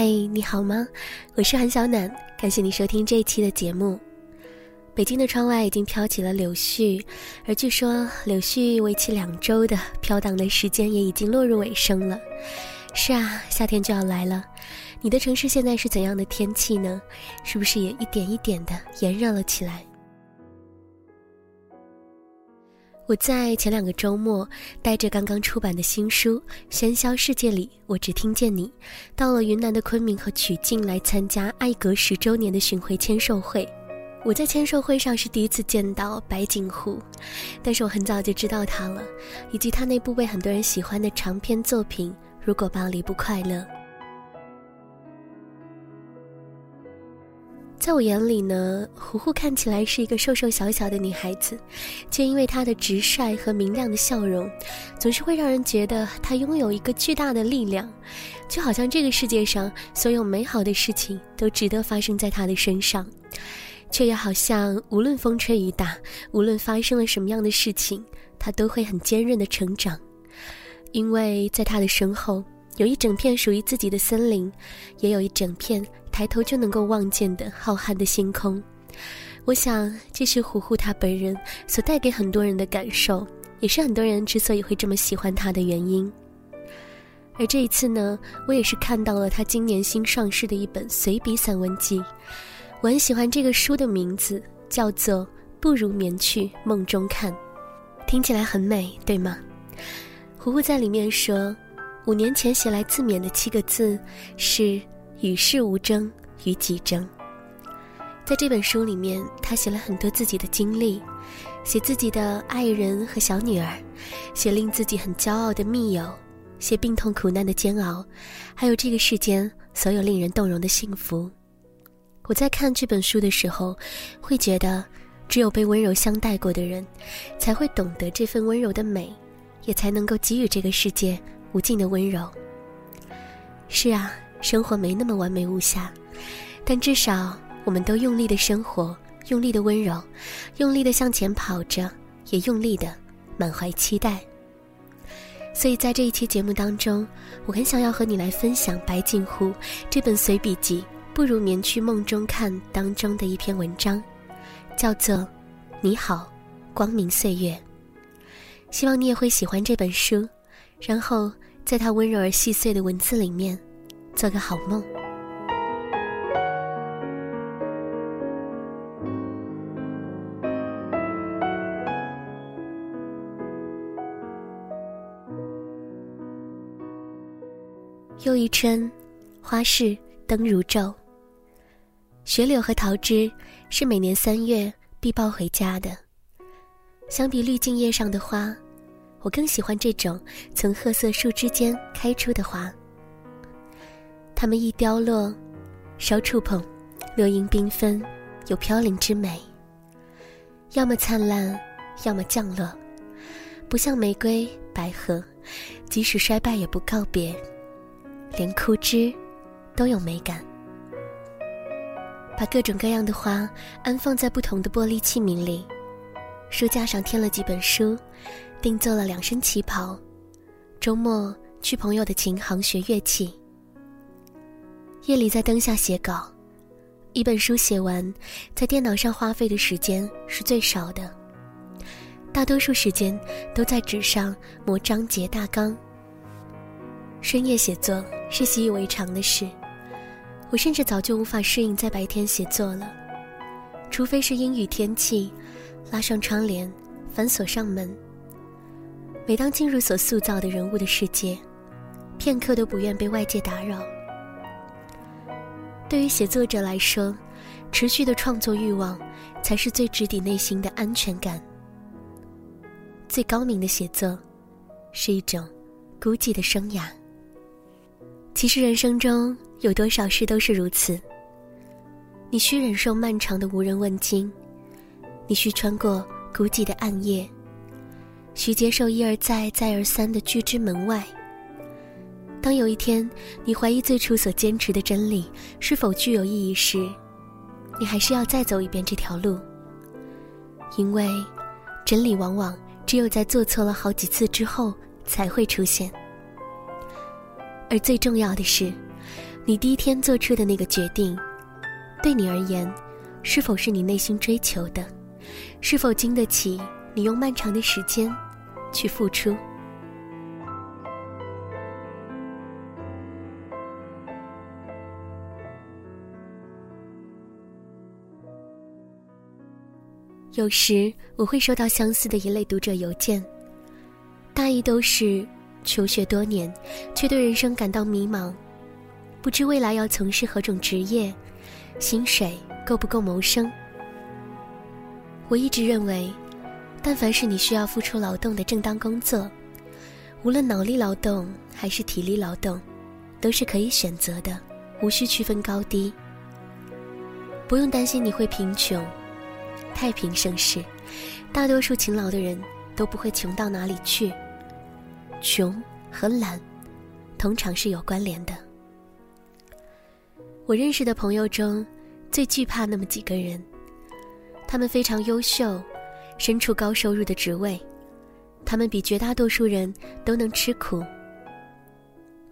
嘿，你好吗？我是韩小暖，感谢你收听这一期的节目。北京的窗外已经飘起了柳絮，而据说柳絮为期两周的飘荡的时间也已经落入尾声了。是啊，夏天就要来了。你的城市现在是怎样的天气呢？是不是也一点一点的炎热了起来？我在前两个周末带着刚刚出版的新书《喧嚣世界里，我只听见你》，到了云南的昆明和曲靖来参加艾格十周年的巡回签售会。我在签售会上是第一次见到白景湖，但是我很早就知道他了，以及他那部被很多人喜欢的长篇作品《如果巴黎不快乐》。在我眼里呢，胡胡看起来是一个瘦瘦小小的女孩子，却因为她的直率和明亮的笑容，总是会让人觉得她拥有一个巨大的力量，就好像这个世界上所有美好的事情都值得发生在她的身上，却又好像无论风吹雨打，无论发生了什么样的事情，她都会很坚韧的成长，因为在她的身后有一整片属于自己的森林，也有一整片。抬头就能够望见的浩瀚的星空，我想这是虎虎他本人所带给很多人的感受，也是很多人之所以会这么喜欢他的原因。而这一次呢，我也是看到了他今年新上市的一本随笔散文集，我很喜欢这个书的名字，叫做《不如眠去梦中看》，听起来很美，对吗？虎虎在里面说，五年前写来自勉的七个字是。与世无争，与己争。在这本书里面，他写了很多自己的经历，写自己的爱人和小女儿，写令自己很骄傲的密友，写病痛苦难的煎熬，还有这个世间所有令人动容的幸福。我在看这本书的时候，会觉得，只有被温柔相待过的人，才会懂得这份温柔的美，也才能够给予这个世界无尽的温柔。是啊。生活没那么完美无瑕，但至少我们都用力的生活，用力的温柔，用力的向前跑着，也用力的满怀期待。所以在这一期节目当中，我很想要和你来分享白景湖这本随笔集《不如眠去梦中看》当中的一篇文章，叫做《你好，光明岁月》。希望你也会喜欢这本书，然后在它温柔而细碎的文字里面。做个好梦。又一春，花市灯如昼。雪柳和桃枝是每年三月必抱回家的。相比滤镜叶上的花，我更喜欢这种从褐色树枝间开出的花。它们一凋落，稍触碰，落英缤纷，有飘零之美。要么灿烂，要么降落，不像玫瑰、百合，即使衰败也不告别，连枯枝都有美感。把各种各样的花安放在不同的玻璃器皿里，书架上添了几本书，定做了两身旗袍。周末去朋友的琴行学乐器。夜里在灯下写稿，一本书写完，在电脑上花费的时间是最少的。大多数时间都在纸上磨章节大纲。深夜写作是习以为常的事，我甚至早就无法适应在白天写作了。除非是阴雨天气，拉上窗帘，反锁上门。每当进入所塑造的人物的世界，片刻都不愿被外界打扰。对于写作者来说，持续的创作欲望才是最直抵内心的安全感。最高明的写作，是一种孤寂的生涯。其实人生中有多少事都是如此。你需忍受漫长的无人问津，你需穿过孤寂的暗夜，需接受一而再、再而三的拒之门外。当有一天你怀疑最初所坚持的真理是否具有意义时，你还是要再走一遍这条路。因为，真理往往只有在做错了好几次之后才会出现。而最重要的是，你第一天做出的那个决定，对你而言，是否是你内心追求的？是否经得起你用漫长的时间去付出？有时我会收到相似的一类读者邮件，大意都是求学多年，却对人生感到迷茫，不知未来要从事何种职业，薪水够不够谋生。我一直认为，但凡是你需要付出劳动的正当工作，无论脑力劳动还是体力劳动，都是可以选择的，无需区分高低，不用担心你会贫穷。太平盛世，大多数勤劳的人都不会穷到哪里去。穷和懒，通常是有关联的。我认识的朋友中，最惧怕那么几个人。他们非常优秀，身处高收入的职位，他们比绝大多数人都能吃苦。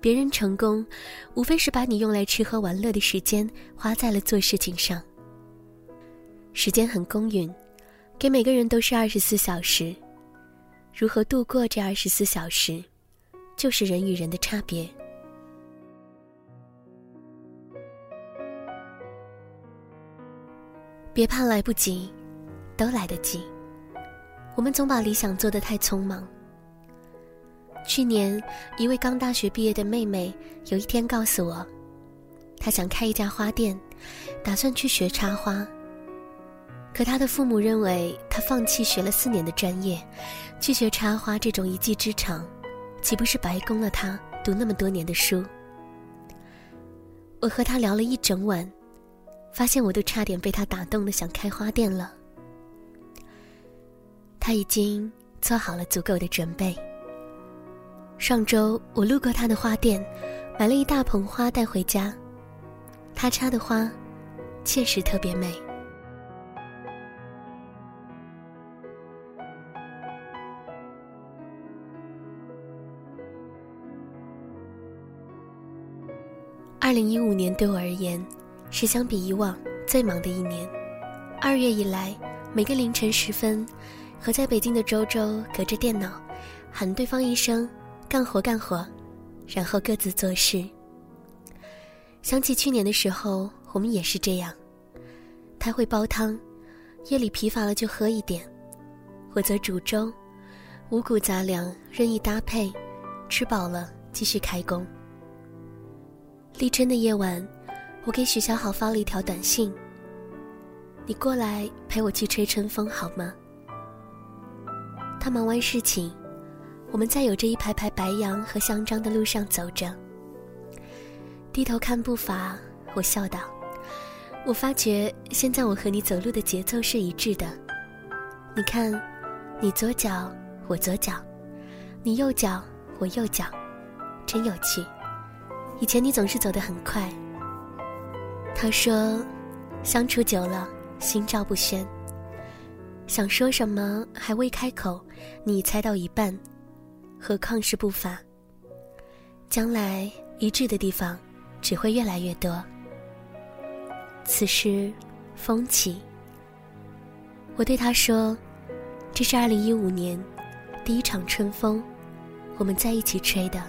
别人成功，无非是把你用来吃喝玩乐的时间花在了做事情上。时间很公允，给每个人都是二十四小时。如何度过这二十四小时，就是人与人的差别。别怕来不及，都来得及。我们总把理想做得太匆忙。去年，一位刚大学毕业的妹妹有一天告诉我，她想开一家花店，打算去学插花。可他的父母认为他放弃学了四年的专业，去学插花这种一技之长，岂不是白供了他读那么多年的书？我和他聊了一整晚，发现我都差点被他打动的想开花店了。他已经做好了足够的准备。上周我路过他的花店，买了一大捧花带回家，他插的花确实特别美。零一五年对我而言，是相比以往最忙的一年。二月以来，每个凌晨时分，和在北京的周周隔着电脑，喊对方一声“干活干活”，然后各自做事。想起去年的时候，我们也是这样。他会煲汤，夜里疲乏了就喝一点；我则煮粥，五谷杂粮任意搭配，吃饱了继续开工。立春的夜晚，我给许小好发了一条短信：“你过来陪我去吹春风好吗？”他忙完事情，我们在有着一排排白杨和香樟的路上走着。低头看步伐，我笑道：“我发觉现在我和你走路的节奏是一致的。你看，你左脚，我左脚；你右脚，我右脚，真有趣。”以前你总是走得很快。他说，相处久了，心照不宣。想说什么还未开口，你猜到一半，何况是步伐？将来一致的地方只会越来越多。此时，风起。我对他说：“这是二零一五年第一场春风，我们在一起吹的。”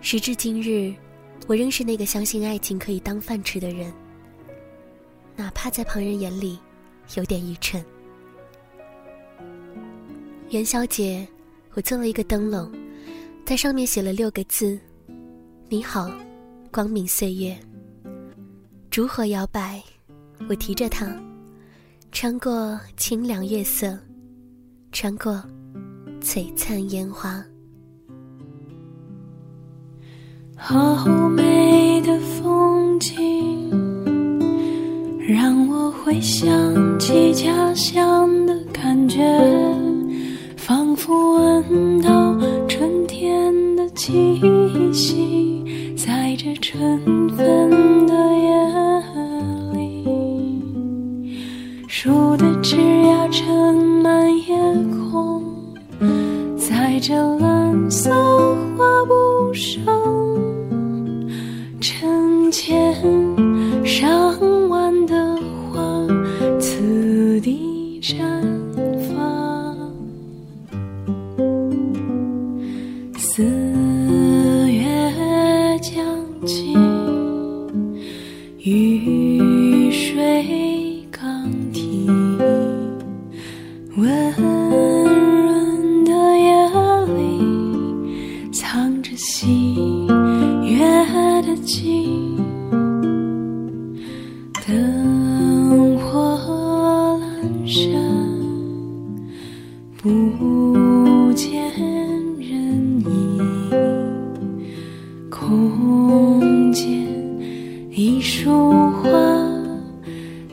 时至今日，我仍是那个相信爱情可以当饭吃的人，哪怕在旁人眼里有点愚蠢。元宵节，我做了一个灯笼，在上面写了六个字：“你好，光明岁月。”烛火摇摆，我提着它，穿过清凉月色，穿过璀璨烟花。好美的风景，让我回想起家乡的感觉，仿佛闻到春天的气息，在这春分的夜里，树的枝桠撑满夜空，在这蓝色画布上。温润的夜里，藏着喜悦的景。灯火阑珊，不见人影，空间一束花，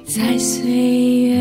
在岁月。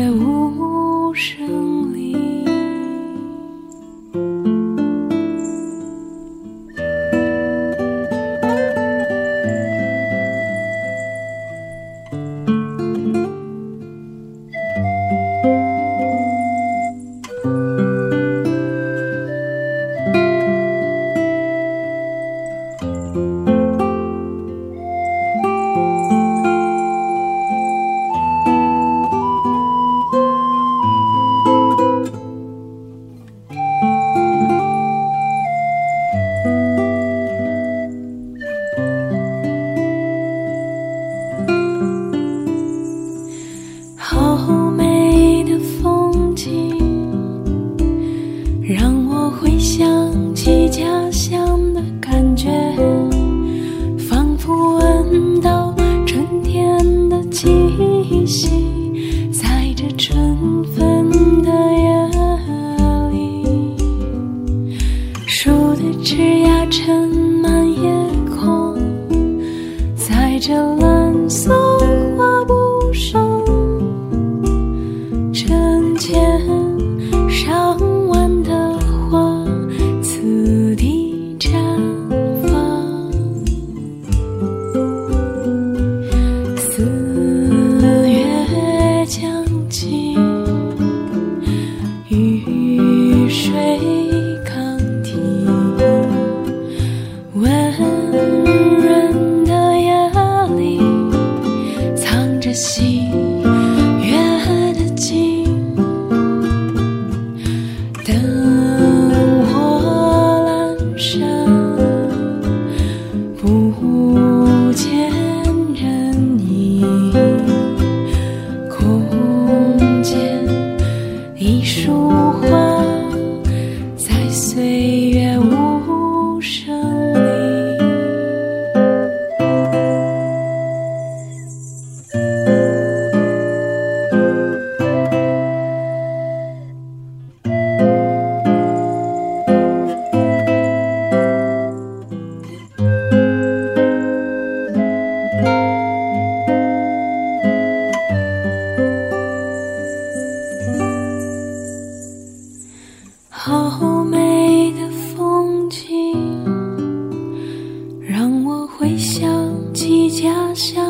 家乡。